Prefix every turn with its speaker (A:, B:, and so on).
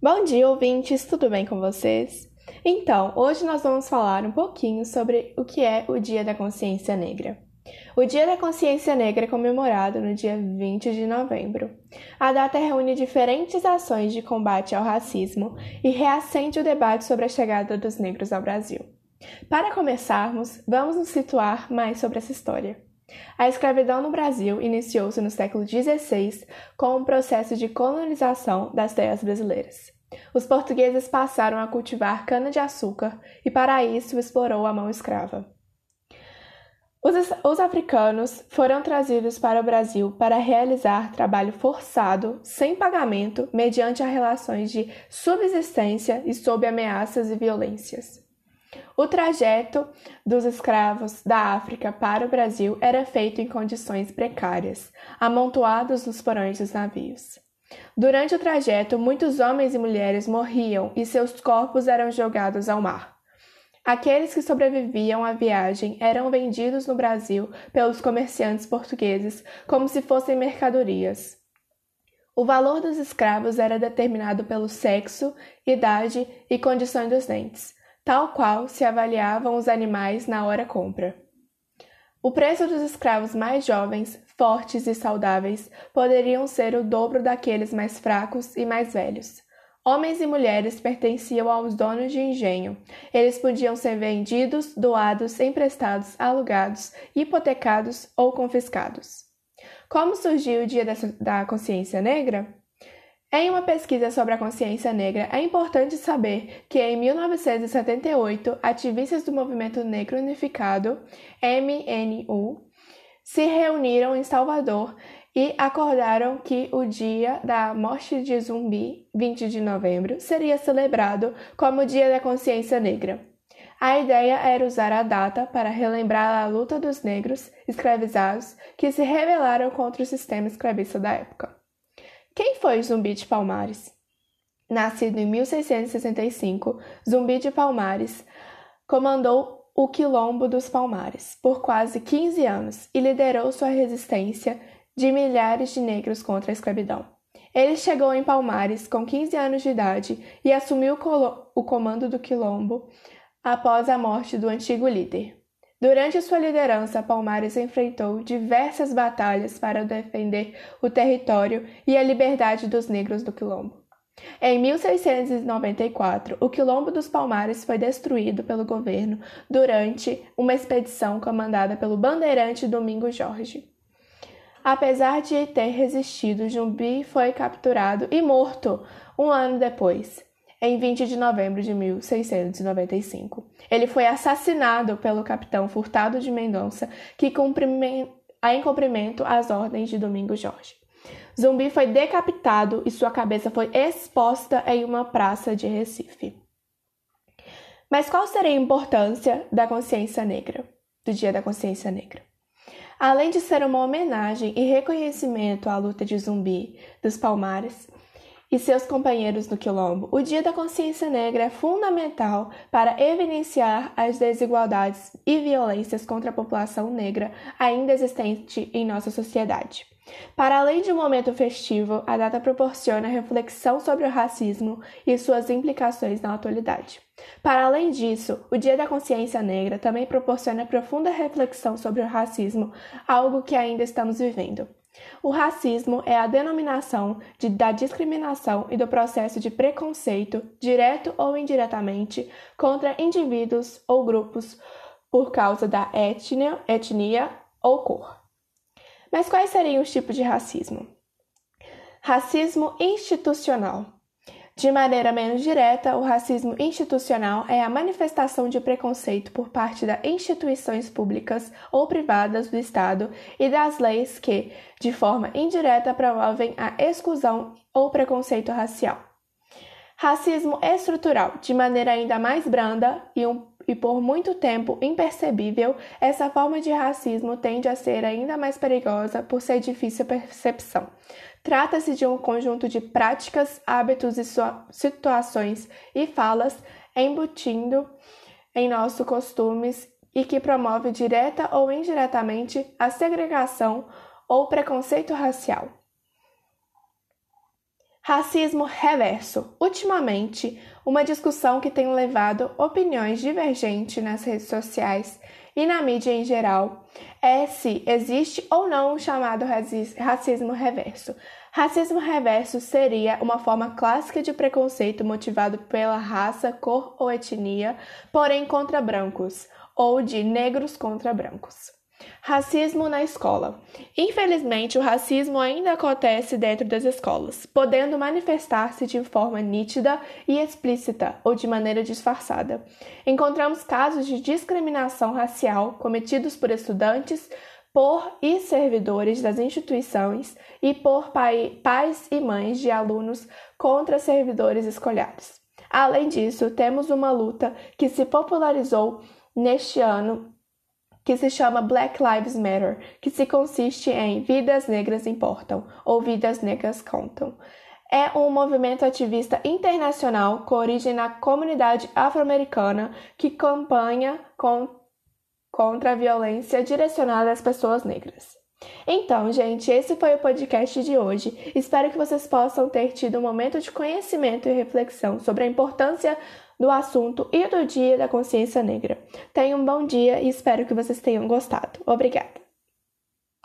A: Bom dia, ouvintes, tudo bem com vocês? Então, hoje nós vamos falar um pouquinho sobre o que é o Dia da Consciência Negra. O Dia da Consciência Negra é comemorado no dia 20 de novembro. A data reúne diferentes ações de combate ao racismo e reacende o debate sobre a chegada dos negros ao Brasil. Para começarmos, vamos nos situar mais sobre essa história. A escravidão no Brasil iniciou-se no século XVI com o processo de colonização das terras brasileiras. Os portugueses passaram a cultivar cana-de-açúcar e, para isso, explorou a mão escrava. Os, os, africanos foram trazidos para o Brasil para realizar trabalho forçado, sem pagamento, mediante relações de subsistência e sob ameaças e violências. O trajeto dos escravos da África para o Brasil era feito em condições precárias, amontoados nos porões dos navios. Durante o trajeto, muitos homens e mulheres morriam e seus corpos eram jogados ao mar. Aqueles que sobreviviam à viagem eram vendidos no Brasil pelos comerciantes portugueses como se fossem mercadorias. O valor dos escravos era determinado pelo sexo, idade e condições dos dentes, tal qual se avaliavam os animais na hora compra. O preço dos escravos mais jovens, fortes e saudáveis poderiam ser o dobro daqueles mais fracos e mais velhos. Homens e mulheres pertenciam aos donos de engenho. Eles podiam ser vendidos, doados, emprestados, alugados, hipotecados ou confiscados. Como surgiu o Dia da Consciência Negra? Em uma pesquisa sobre a consciência negra, é importante saber que em 1978, ativistas do Movimento Negro Unificado, MNU, se reuniram em Salvador e acordaram que o dia da morte de Zumbi, 20 de novembro, seria celebrado como Dia da Consciência Negra. A ideia era usar a data para relembrar a luta dos negros escravizados que se rebelaram contra o sistema escravista da época. Quem foi Zumbi de Palmares? Nascido em 1665, Zumbi de Palmares comandou o Quilombo dos Palmares por quase 15 anos e liderou sua resistência de milhares de negros contra a escravidão. Ele chegou em Palmares com 15 anos de idade e assumiu o comando do Quilombo após a morte do antigo líder. Durante sua liderança, Palmares enfrentou diversas batalhas para defender o território e a liberdade dos negros do Quilombo. Em 1694, o Quilombo dos Palmares foi destruído pelo governo durante uma expedição comandada pelo bandeirante Domingo Jorge. Apesar de ter resistido, Jumbi foi capturado e morto um ano depois em 20 de novembro de 1695. Ele foi assassinado pelo capitão Furtado de Mendonça, que em cumprimento às ordens de Domingos Jorge. Zumbi foi decapitado e sua cabeça foi exposta em uma praça de Recife. Mas qual seria a importância da consciência negra, do Dia da Consciência Negra? Além de ser uma homenagem e reconhecimento à luta de Zumbi dos Palmares, e seus companheiros no Quilombo, o Dia da Consciência Negra é fundamental para evidenciar as desigualdades e violências contra a população negra ainda existente em nossa sociedade. Para além de um momento festivo, a data proporciona reflexão sobre o racismo e suas implicações na atualidade. Para além disso, o Dia da Consciência Negra também proporciona profunda reflexão sobre o racismo, algo que ainda estamos vivendo. O racismo é a denominação de, da discriminação e do processo de preconceito, direto ou indiretamente, contra indivíduos ou grupos por causa da etnia, etnia ou cor. Mas quais seriam os tipos de racismo? Racismo institucional de maneira menos direta, o racismo institucional é a manifestação de preconceito por parte das instituições públicas ou privadas do Estado e das leis que, de forma indireta, promovem a exclusão ou preconceito racial. Racismo estrutural, de maneira ainda mais branda e, um, e por muito tempo impercebível, essa forma de racismo tende a ser ainda mais perigosa por ser difícil percepção Trata-se de um conjunto de práticas, hábitos e situações e falas embutindo em nossos costumes e que promove direta ou indiretamente a segregação ou preconceito racial. Racismo reverso. Ultimamente, uma discussão que tem levado opiniões divergentes nas redes sociais e na mídia em geral é se existe ou não o chamado racismo reverso. Racismo reverso seria uma forma clássica de preconceito motivado pela raça, cor ou etnia, porém contra brancos, ou de negros contra brancos. Racismo na escola. Infelizmente, o racismo ainda acontece dentro das escolas, podendo manifestar-se de forma nítida e explícita ou de maneira disfarçada. Encontramos casos de discriminação racial cometidos por estudantes, por e servidores das instituições e por pai, pais e mães de alunos contra servidores escolares. Além disso, temos uma luta que se popularizou neste ano que se chama Black Lives Matter, que se consiste em Vidas Negras Importam ou Vidas Negras Contam. É um movimento ativista internacional com origem na comunidade afro-americana que campanha com, contra a violência direcionada às pessoas negras. Então, gente, esse foi o podcast de hoje. Espero que vocês possam ter tido um momento de conhecimento e reflexão sobre a importância do assunto e do Dia da Consciência Negra. Tenham um bom dia e espero que vocês tenham gostado. Obrigada!